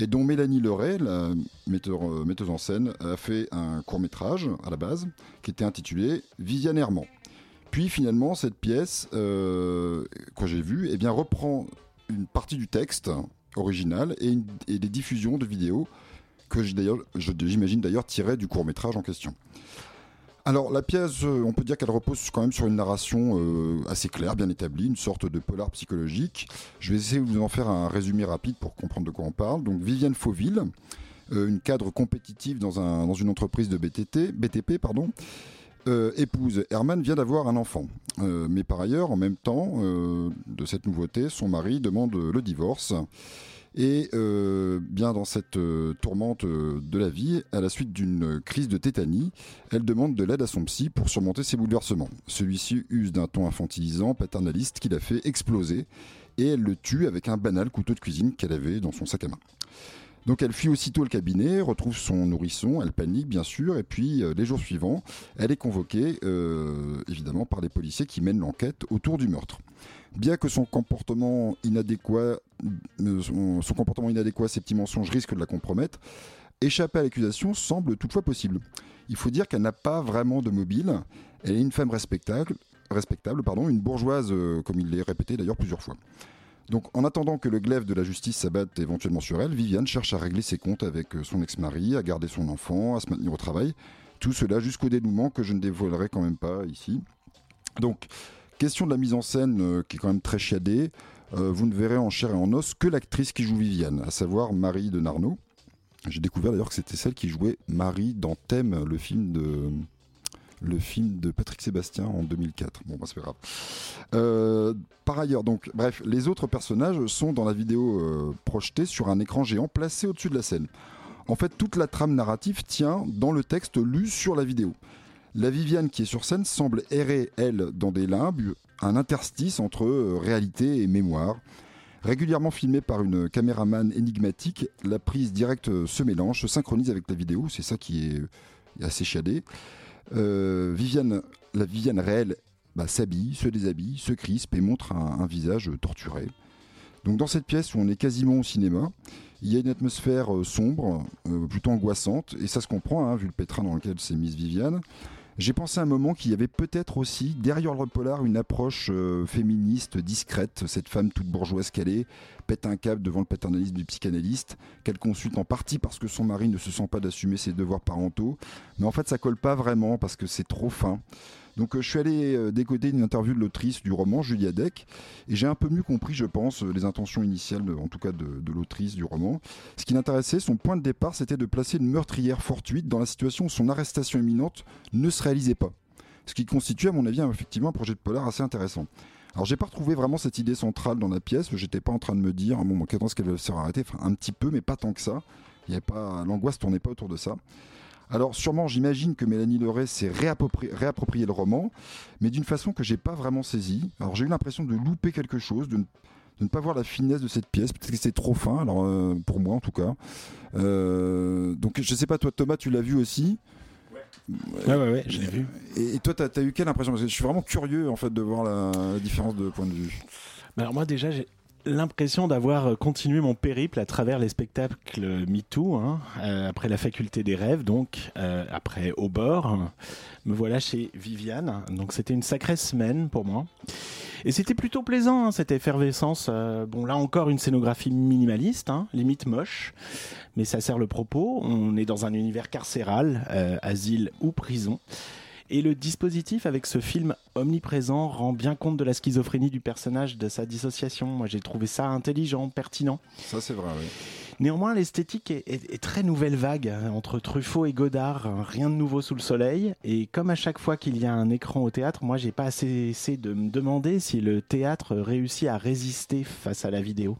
et dont Mélanie Leray, la metteuse en scène, a fait un court métrage à la base qui était intitulé Viviane Herman. Puis finalement, cette pièce euh, que j'ai vue eh bien, reprend une partie du texte original et, des diffusions de vidéos que j'imagine d'ailleurs tirées du court métrage en question. Alors la pièce, euh, on peut dire qu'elle repose quand même sur une narration euh, assez claire, bien établie, une sorte de polar psychologique. Je vais essayer de vous en faire un résumé rapide pour comprendre de quoi on parle. Donc Viviane Fauville, euh, une cadre compétitive dans, un, dans une entreprise de BTP, pardon, euh, épouse Herman vient d'avoir un enfant. Euh, mais par ailleurs, en même temps euh, de cette nouveauté, son mari demande le divorce. Et bien dans cette tourmente de la vie, à la suite d'une crise de tétanie, elle demande de l'aide à son psy pour surmonter ses bouleversements. Celui-ci use d'un ton infantilisant, paternaliste, qui la fait exploser, et elle le tue avec un banal couteau de cuisine qu'elle avait dans son sac à main. Donc elle fuit aussitôt le cabinet, retrouve son nourrisson, elle panique bien sûr, et puis euh, les jours suivants, elle est convoquée euh, évidemment par les policiers qui mènent l'enquête autour du meurtre. Bien que son comportement inadéquat, euh, inadéquat, ses petits mensonges risquent de la compromettre, échapper à l'accusation semble toutefois possible. Il faut dire qu'elle n'a pas vraiment de mobile, elle est une femme respectable, pardon, une bourgeoise comme il l'est répété d'ailleurs plusieurs fois. Donc, en attendant que le glaive de la justice s'abatte éventuellement sur elle, Viviane cherche à régler ses comptes avec euh, son ex-mari, à garder son enfant, à se maintenir au travail. Tout cela jusqu'au dénouement que je ne dévoilerai quand même pas ici. Donc, question de la mise en scène euh, qui est quand même très chiadée. Euh, vous ne verrez en chair et en os que l'actrice qui joue Viviane, à savoir Marie de Narnaud. J'ai découvert d'ailleurs que c'était celle qui jouait Marie dans Thème, le film de le film de Patrick Sébastien en 2004. Bon, bah, c'est pas grave. Euh, par ailleurs, donc, bref, les autres personnages sont dans la vidéo euh, projetée sur un écran géant placé au-dessus de la scène. En fait, toute la trame narrative tient dans le texte lu sur la vidéo. La Viviane qui est sur scène semble errer, elle, dans des limbes, un interstice entre euh, réalité et mémoire. Régulièrement filmée par une caméraman énigmatique, la prise directe se mélange, se synchronise avec la vidéo, c'est ça qui est assez chiadé. Euh, Viviane, la Viviane réelle bah, s'habille, se déshabille, se crispe et montre un, visage torturé. Donc dans cette pièce où on est quasiment au cinéma, il y a une atmosphère euh, sombre, euh, plutôt angoissante, et ça se comprend, hein, vu le pétrin dans lequel s'est mise Viviane. J'ai pensé à un moment qu'il y avait peut-être aussi, derrière le polar, une approche euh, féministe discrète. Cette femme toute bourgeoise qu'elle est, pète un câble devant le paternalisme du psychanalyste, qu'elle consulte en partie parce que son mari ne se sent pas d'assumer ses devoirs parentaux. Mais en fait, ça colle pas vraiment parce que c'est trop fin. Donc euh, je suis allé euh, décoder une interview de l'autrice du roman, Julia Deck, et j'ai un peu mieux compris, je pense, euh, les intentions initiales, en tout cas de, l'autrice du roman. Ce qui l'intéressait, son point de départ, c'était de placer une meurtrière fortuite dans la situation où son arrestation imminente ne se réalisait pas. Ce qui constitue, à mon avis, effectivement un projet de polar assez intéressant. Alors j'ai pas retrouvé vraiment cette idée centrale dans la pièce, j'étais pas en train de me dire, bon, quand est-ce qu'elle va se faire arrêter, enfin un petit peu, mais pas tant que ça. Il y avait pas, l'angoisse tournait pas autour de ça. Alors sûrement, j'imagine que Mélanie Leray s'est réappropri- réapproprié le roman, mais d'une façon que j'ai pas vraiment saisie. Alors j'ai eu l'impression de louper quelque chose, de ne, de ne pas voir la finesse de cette pièce. Peut-être que c'est trop fin, alors euh, pour moi en tout cas. Euh, donc je sais pas, toi Thomas, tu l'as vu aussi? Ouais, ouais, ouais, je l'ai vu. Et, toi, t'as as eu quelle impression? Parce que je suis vraiment curieux en fait de voir la, différence de point de vue. Alors moi déjà j'ai l'impression d'avoir euh, continué mon périple à travers les spectacles MeToo, hein, euh, après la faculté des rêves, donc euh, après Au bord, me voilà chez Viviane. Donc c'était une sacrée semaine pour moi. Et c'était plutôt plaisant, hein, cette effervescence. Euh, bon, là encore, une scénographie minimaliste, hein, limite moche, mais ça sert le propos. On est dans un univers carcéral, euh, asile ou prison. Et le dispositif avec ce film omniprésent rend bien compte de la schizophrénie du personnage, de sa dissociation. Moi, j'ai trouvé ça intelligent, pertinent. Ça, c'est vrai, oui. Néanmoins, l'esthétique est, est- est très nouvelle vague hein, entre Truffaut et Godard. hein, Rien de nouveau sous le soleil. Et comme à chaque fois qu'il y a un écran au théâtre, moi, j'ai pas cessé de me demander si le théâtre réussit à résister face à la vidéo.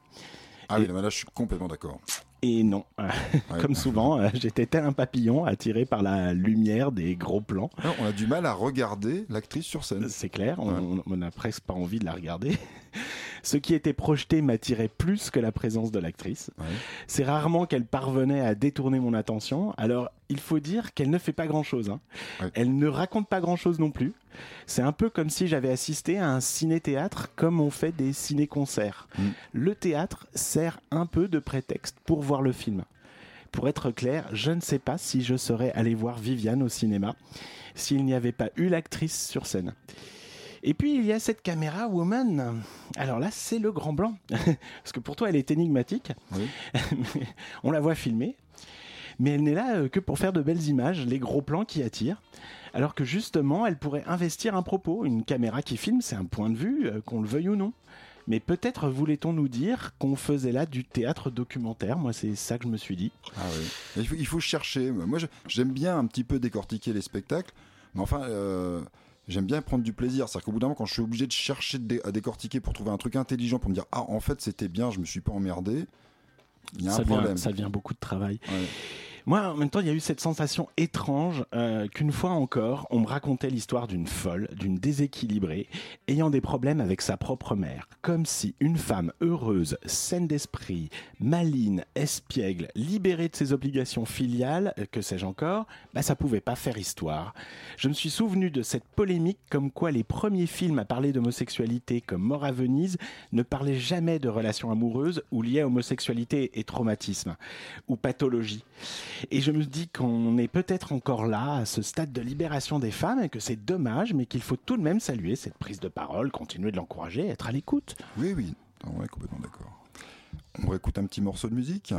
Ah oui, là, je suis complètement d'accord. Et non, comme souvent, euh, j'étais tel un papillon attiré par la lumière des gros plans. Non, on a du mal à regarder l'actrice sur scène. C'est clair, on- on n'a presque pas envie de la regarder. Ce qui était projeté m'attirait plus que la présence de l'actrice. C'est rarement qu'elle parvenait à détourner mon attention. Alors, il faut dire qu'elle ne fait pas grand-chose. hein. Elle ne raconte pas grand-chose non plus. C'est un peu comme si j'avais assisté à un ciné-théâtre comme on fait des ciné-concerts. Le théâtre sert un peu de prétexte pour voir le film. Pour être clair, je ne sais pas si je serais allé voir Viviane au cinéma s'il n'y avait pas eu l'actrice sur scène. Et puis il y a cette caméra woman. Alors là, c'est le grand blanc. Parce que pour toi, elle est énigmatique. On la voit filmer. Mais elle n'est là euh, que pour faire de belles images, les gros plans qui attirent. Alors que justement, elle pourrait investir un propos. Une caméra qui filme, c'est un point de vue, euh, qu'on le veuille ou non. Mais peut-être voulait-on nous dire qu'on faisait là du théâtre documentaire. Moi, c'est ça que je me suis dit. Ah oui. Il faut, il faut chercher. Moi, j'aime bien un petit peu décortiquer les spectacles, mais enfin, euh, j'aime bien prendre du plaisir. C'est-à-dire qu'au bout d'un moment, quand je suis obligé de chercher de dé- à décortiquer pour trouver un truc intelligent, pour me dire ah en fait c'était bien, je me suis pas emmerdé. Il y a ça un devient, problème. ça devient beaucoup de travail. Moi, en même temps, il y a eu cette sensation étrange euh, qu'une fois encore, on me racontait l'histoire d'une folle, d'une déséquilibrée, ayant des problèmes avec sa propre mère. Comme si une femme heureuse, saine d'esprit, maligne, espiègle, libérée de ses obligations filiales, euh, que sais-je encore, bah, ça pouvait pas faire histoire. Je me suis souvenu de cette polémique comme quoi les premiers films à parler d'homosexualité comme Mort à Venise ne parlaient jamais de relations amoureuses ou liées à homosexualité et traumatisme ou pathologie. Et je me dis qu'on est peut-être encore là, à ce stade de libération des femmes, et que c'est dommage, mais qu'il faut tout de même saluer cette prise de parole, continuer de l'encourager, être à l'écoute. Oui, oui, on est complètement d'accord. On réécoute un petit morceau de musique.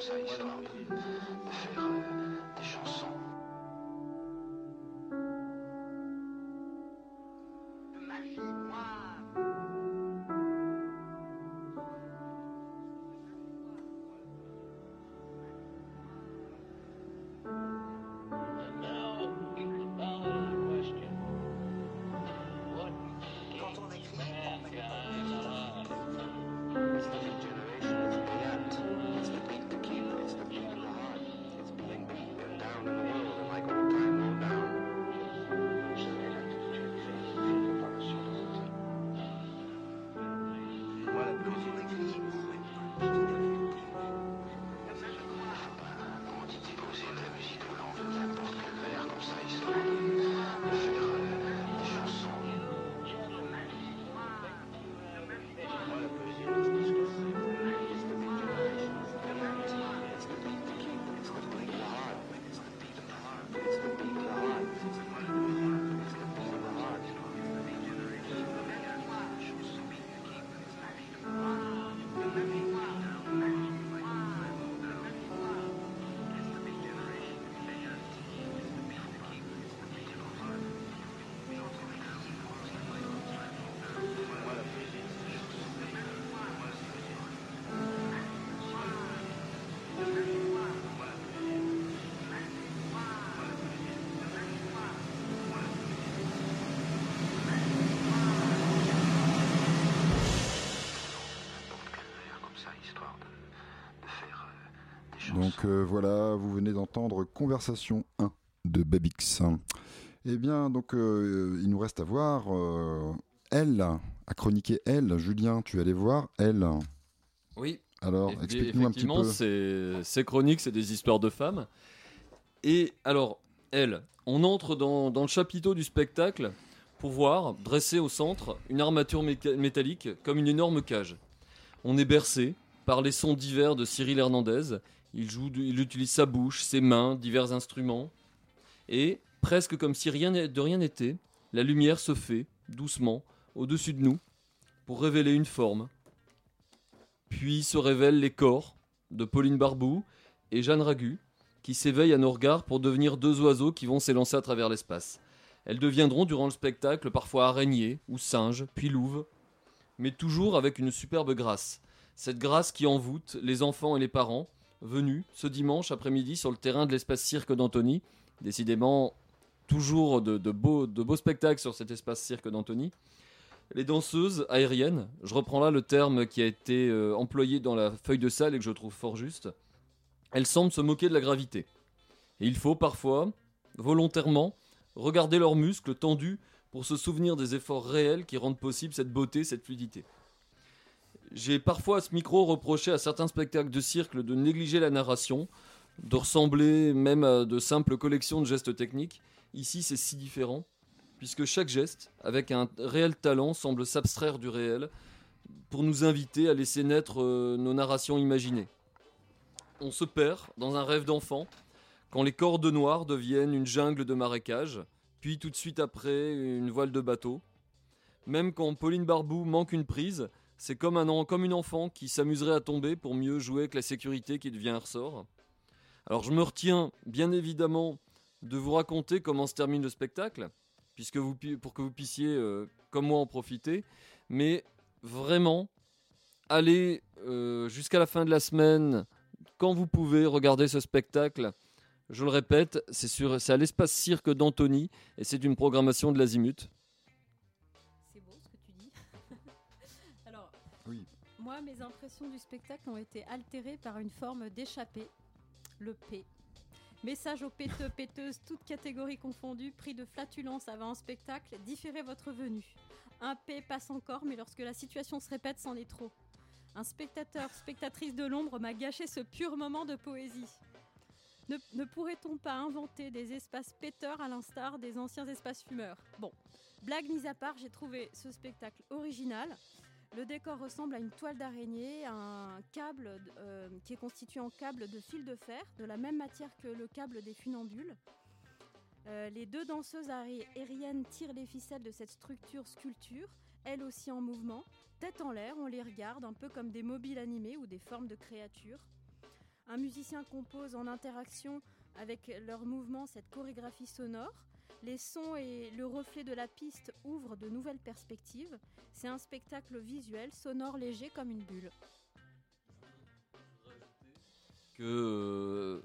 Quel vers comme ça, histoire de, Donc euh, voilà, vous venez d'entendre Conversation 1 de Babix. Eh bien, donc euh, il nous reste à voir euh, Elle, à chroniquer Elle. Julien, tu es allé voir Elle. Oui. Alors, explique-nous un petit effectivement, peu. c'est- Ces chroniques, c'est des histoires de femmes. Et alors, elle, on entre dans, dans le chapiteau du spectacle pour voir, dressée au centre, une armature méca- métallique comme une énorme cage. On est bercé par les sons divers de Cyril Hernandez. Il, joue, il utilise sa bouche, ses mains, divers instruments. Et Presque comme si rien de rien n'était, la lumière se fait, doucement, au-dessus de nous, pour révéler une forme. Puis se révèlent les corps de Pauline Barbou et Jeanne Ragu, qui s'éveillent à nos regards pour devenir deux oiseaux qui vont s'élancer à travers l'espace. Elles deviendront durant le spectacle parfois araignées ou singes, puis louves, mais toujours avec une superbe grâce. Cette grâce qui envoûte les enfants et les parents, venus ce dimanche après-midi sur le terrain de l'espace cirque d'Antony. Décidément, toujours de, de beaux, de beaux spectacles sur cet espace cirque d'Antony. Les danseuses aériennes, je reprends là le terme qui a été euh, employé dans la feuille de salle et que je trouve fort juste, elles semblent se moquer de la gravité. Et il faut parfois, volontairement, regarder leurs muscles tendus pour se souvenir des efforts réels qui rendent possible cette beauté, cette fluidité. J'ai parfois à ce micro reproché à certains spectacles de cirque de négliger la narration, de ressembler même à de simples collections de gestes techniques. Ici, c'est si différent, puisque chaque geste, avec un réel talent, semble s'abstraire du réel pour nous inviter à laisser naître euh, nos narrations imaginées. On se perd dans un rêve d'enfant quand les cordes noires deviennent une jungle de marécages, puis tout de suite après une voile de bateau. Même quand Pauline Barbou manque une prise, c'est comme, un, comme une enfant qui s'amuserait à tomber pour mieux jouer avec la sécurité qui devient un ressort. Alors je me retiens bien évidemment de vous raconter comment se termine le spectacle, puisque vous, pour que vous puissiez, euh, comme moi, en profiter. Mais vraiment, allez euh, jusqu'à la fin de la semaine, quand vous pouvez, regarder ce spectacle. Je le répète, c'est à l'espace cirque d'Antony et c'est une programmation de l'Azimut. Moi, mes impressions du spectacle ont été altérées par une forme d'échappée, le P. Message aux péteux, péteuses, toutes catégories confondues, prix de flatulence avant un spectacle, différez votre venue. Un P passe encore, mais lorsque la situation se répète, c'en est trop. Un spectateur, spectatrice de l'ombre m'a gâché ce pur moment de poésie. Ne, ne pourrait-on pas inventer des espaces péteurs à l'instar des anciens espaces fumeurs? Bon, blague mise à part, j'ai trouvé ce spectacle original. Le décor ressemble à une toile d'araignée, un câble euh, qui est constitué en câble de fil de fer, de la même matière que le câble des funambules. Euh, les deux danseuses aé- aériennes tirent les ficelles de cette structure sculpture, elles aussi en mouvement. Tête en l'air, on les regarde un peu comme des mobiles animés ou des formes de créatures. Un musicien compose en interaction avec leurs mouvements cette chorégraphie sonore. Les sons et le reflet de la piste ouvrent de nouvelles perspectives. C'est un spectacle visuel, sonore, léger comme une bulle. que euh,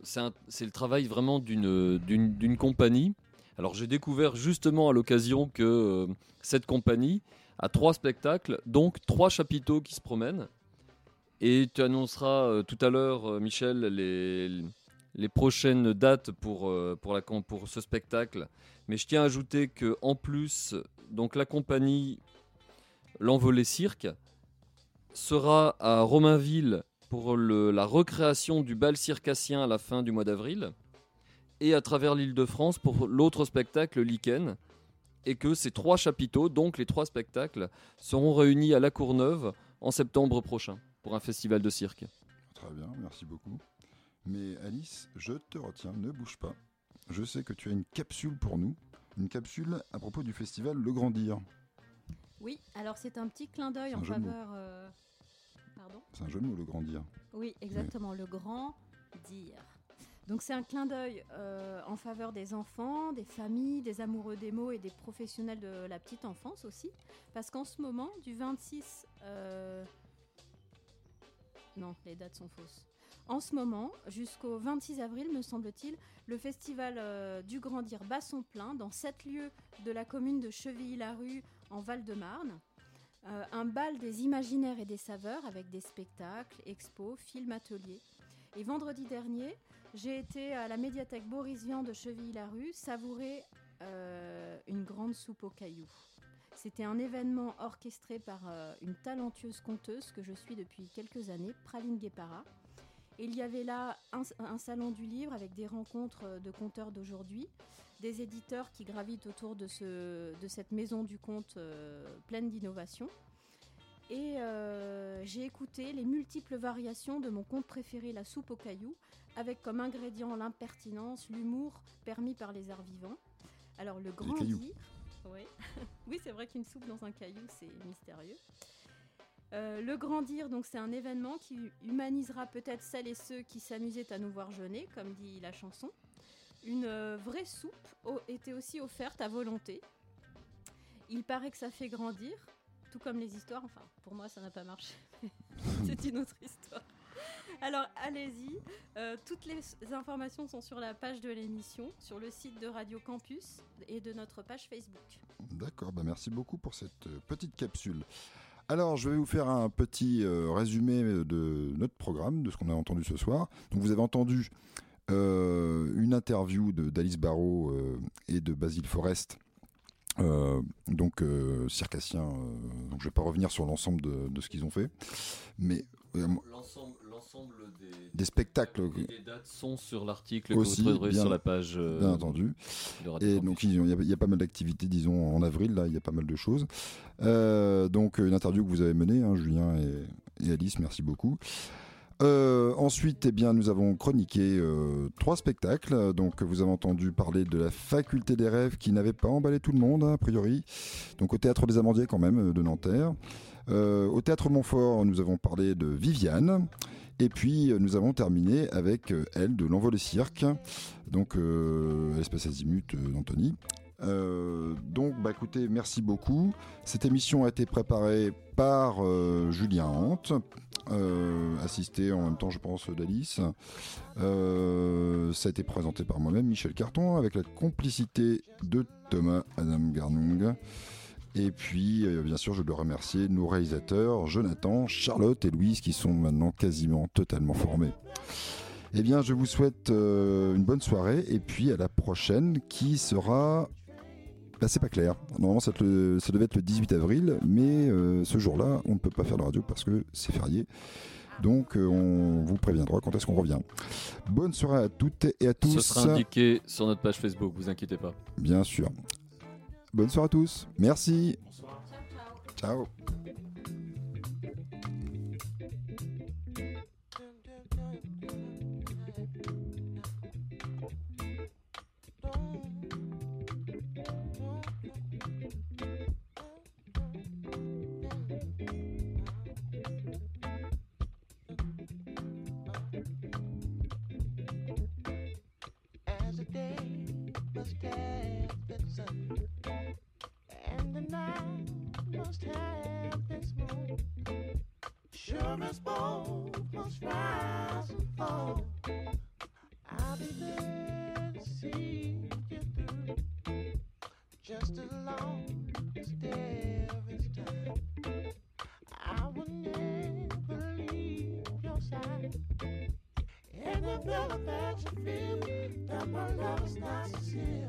c'est le travail vraiment d'une compagnie. Alors j'ai découvert justement à l'occasion que euh, cette compagnie a trois spectacles, donc trois chapiteaux qui se promènent. Et tu annonceras euh, tout à l'heure, Michel, les, les prochaines dates pour ce spectacle. Mais je tiens à ajouter que en plus, donc la compagnie L'Envolée Cirque sera à Romainville pour la recréation du bal circassien à la fin du mois d'avril et à travers l'île de France pour l'autre spectacle Lichen et que ces trois chapiteaux, donc les trois spectacles, seront réunis à La Courneuve en septembre prochain pour un festival de cirque. Très bien, merci beaucoup. Mais Alice, je te retiens, ne bouge pas. Je sais que tu as une capsule pour nous, une capsule à propos du festival Le Grandir. Oui, alors c'est un petit clin d'œil en faveur. euh, Pardon C'est un jeu de mots, Le Grandir. Oui, exactement, le grand dire. Donc c'est un clin d'œil euh, en faveur des enfants, des familles, des amoureux des mots et des professionnels de la petite enfance aussi. Parce qu'en ce moment, du 26... euh, Non, les dates sont fausses. En ce moment, jusqu'au 26 avril, me semble-t-il, le festival euh, du Grandir bat son plein dans sept lieux de la commune de Chevilly-la-Rue en Val-de-Marne. Euh, un bal des imaginaires et des saveurs avec des spectacles, expos, films, ateliers. Et vendredi dernier, j'ai été à la médiathèque Boris Vian de Chevilly-la-Rue savourer euh, une grande soupe aux cailloux. C'était un événement orchestré par une talentueuse conteuse que je suis depuis quelques années, Praline Guépara. Il y avait là un, un salon du livre avec des rencontres euh, de conteurs d'aujourd'hui, des éditeurs qui gravitent autour de, ce, de cette maison du conte euh, pleine d'innovation. Et euh, j'ai écouté les multiples variations de mon conte préféré, la soupe aux cailloux, avec comme ingrédient l'impertinence, l'humour permis par les arts vivants. Alors le oui, oui c'est vrai qu'une soupe dans un caillou c'est mystérieux. Euh, le grandir, donc c'est un événement qui humanisera peut-être celles et ceux qui s'amusaient à nous voir jeûner, comme dit la chanson. Une euh, vraie soupe était aussi offerte à volonté. Il paraît que ça fait grandir, tout comme les histoires. Enfin, pour moi, ça n'a pas marché. c'est une autre histoire. Alors, allez-y. Euh, toutes les informations sont sur la page de l'émission, sur le site de Radio Campus et de notre page Facebook. D'accord, bah merci beaucoup pour cette petite capsule. Alors, je vais vous faire un petit euh, résumé de notre programme, de ce qu'on a entendu ce soir. Donc, vous avez entendu euh, une interview d'Alice Barrault euh, et de Basile Forest, donc circassien. donc, je vais pas revenir sur l'ensemble de, ce qu'ils ont fait, mais l'ensemble des, des spectacles et des dates sont sur l'article que aussi, vous trouverez bien- sur la page. euh, bien entendu. Et donc il y, a- il y a pas mal d'activités, disons en avril là, il y a pas mal de choses. Euh, donc une interview que vous avez menée, hein, Julien et, et Alice, merci beaucoup. Euh, ensuite, eh bien, nous avons chroniqué euh, trois spectacles. Donc, vous avez entendu parler de la Faculté des rêves qui n'avait pas emballé tout le monde, hein, a priori. Donc, au Théâtre des Amandiers, quand même, euh, de Nanterre. Euh, au Théâtre Montfort, nous avons parlé de Viviane. Et puis, euh, nous avons terminé avec euh, elle de l'Envol Cirque, donc euh, azimut euh, d'Anthony. Donc, bah, écoutez, merci beaucoup. Cette émission a été préparée par Julien Hant, euh, assisté en même temps, je pense, d'Alice. Ça a été présenté par moi-même, Michel Carton, avec la complicité de Thomas Adam Garnung. Et puis, euh, bien sûr, je dois remercier nos réalisateurs, Jonathan, Charlotte et Louise, qui sont maintenant quasiment totalement formés. Eh bien, je vous souhaite euh, une bonne soirée et puis à la prochaine qui sera. Bah, c'est pas clair. Normalement, ça, te- ça devait être le 18 avril, mais euh, ce jour-là, on ne peut pas faire de radio parce que c'est férié. Donc, on vous préviendra quand est-ce qu'on revient. Bonne soirée à toutes et à tous. Ce sera indiqué sur notre page Facebook, vous inquiétez pas. Bien sûr. Bonne soirée à tous. Merci. Ciao. As must have sun, and the night must have smooth. Sure as both must rise and fall. I'll be there to see you through, just as long as time. I will never leave your side. And that you feel my love is not sincere,